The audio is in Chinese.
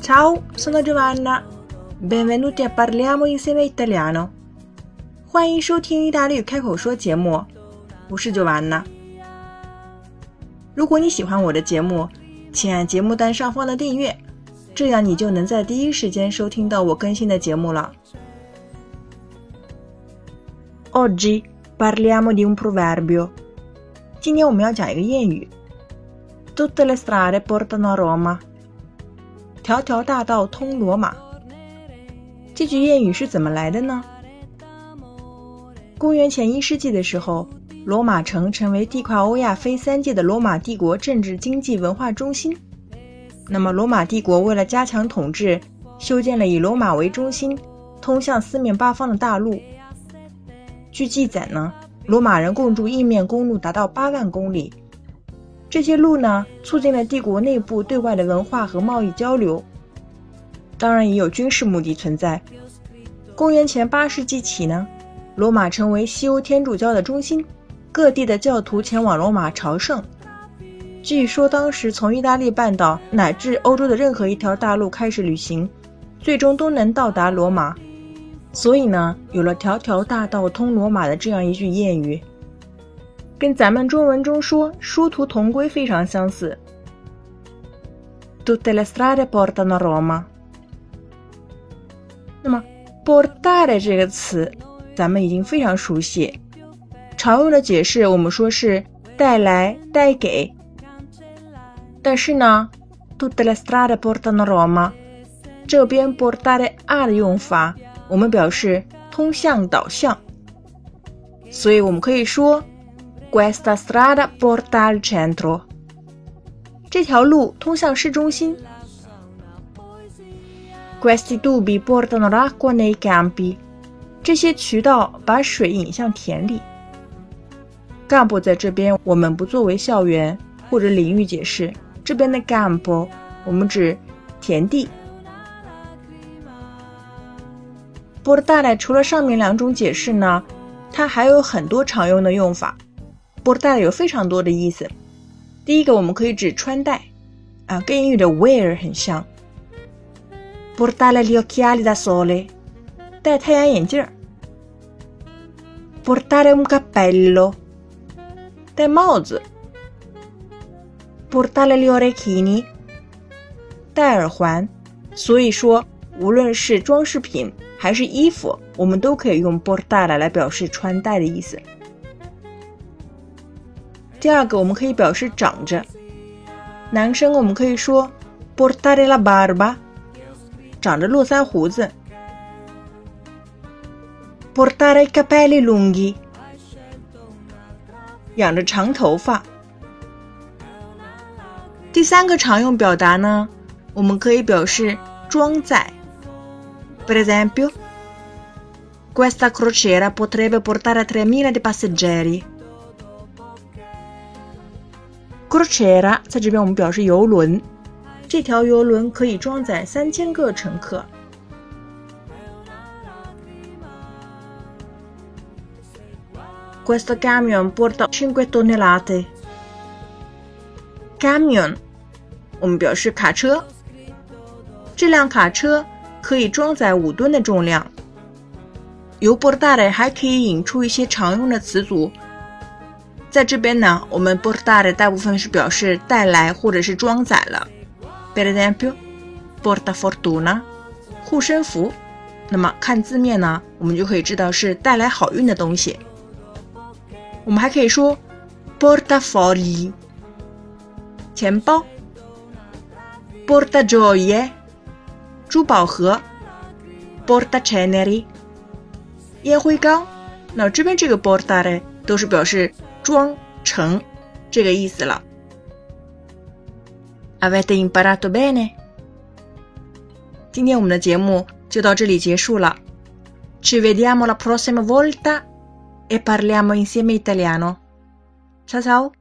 Ciao, sono Giovanna. Benvenuti a Parliamo insieme italiano. 欢迎收听意大利语开口说节目，我是 Giovanna。如果你喜欢我的节目，请按节目单上方的订阅，这样你就能在第一时间收听到我更新的节目了。Oggi parliamo di un proverbio。 今天我们要讲一个谚语：Tutte le strade portano a Roma。条条大道通罗马。这句谚语是怎么来的呢？公元前一世纪的时候，罗马城成为地跨欧亚非三界的罗马帝国政治、经济、文化中心。那么，罗马帝国为了加强统治，修建了以罗马为中心、通向四面八方的大路。据记载呢，罗马人共筑印面公路达到八万公里。这些路呢，促进了帝国内部对外的文化和贸易交流，当然也有军事目的存在。公元前八世纪起呢，罗马成为西欧天主教的中心，各地的教徒前往罗马朝圣。据说当时从意大利半岛乃至欧洲的任何一条大路开始旅行，最终都能到达罗马。所以呢，有了“条条大道通罗马”的这样一句谚语。跟咱们中文中说“殊途同归”非常相似。Tutte le strade portano a Roma。那么，portare 这个词，咱们已经非常熟悉。常用的解释，我们说是带来、带给。但是呢，Tutte le strade portano a Roma，这边 portare a 的用法，我们表示通向、导向。所以我们可以说。Questa strada porta al centro。这条路通向市中心。Questi tubi portano l'acqua nei campi。这些渠道把水引向田里。campo 在这边我们不作为校园或者领域解释，这边的 campo 我们指田地。Portare 除了上面两种解释呢，它还有很多常用的用法。portare 有非常多的意思。第一个，我们可以指穿戴，啊，跟英语的 wear 很像。portare gli occhiali da sole，戴太阳眼镜儿。portare un cappello，戴帽子。portare gli orecchini，戴耳环。所以说，无论是装饰品还是衣服，我们都可以用 portare 来表示穿戴的意思。第二个，我们可以表示长着。男生我们可以说 portare la barba，长着络腮胡子；portare i capelli lunghi，养着长头发。第三个常用表达呢，我们可以表示装载。Per esempio, questa crociera potrebbe portare tremila di passeggeri。crociera 在这边我们表示游轮，这条游轮可以装载三千个乘客。Questo camion porta cinque tonnellate. Camion 我们表示卡车，这辆卡车 可以装载五吨的重量。由 portare 还可以引出一些常用的词组。在这边呢，我们 portare 大部分是表示带来或者是装载了。Per esempio，porta fortuna，护身符。那么看字面呢，我们就可以知道是带来好运的东西。我们还可以说 portafogli，钱包。porta gioie，珠宝盒。porta ceneri，烟灰缸。那这边这个 portare 都是表示。装成这个意思了。Avete imparato bene？今天我们的节目就到这里结束了。Ci vediamo la prossima volta e parliamo insieme italiano. Ciao ciao!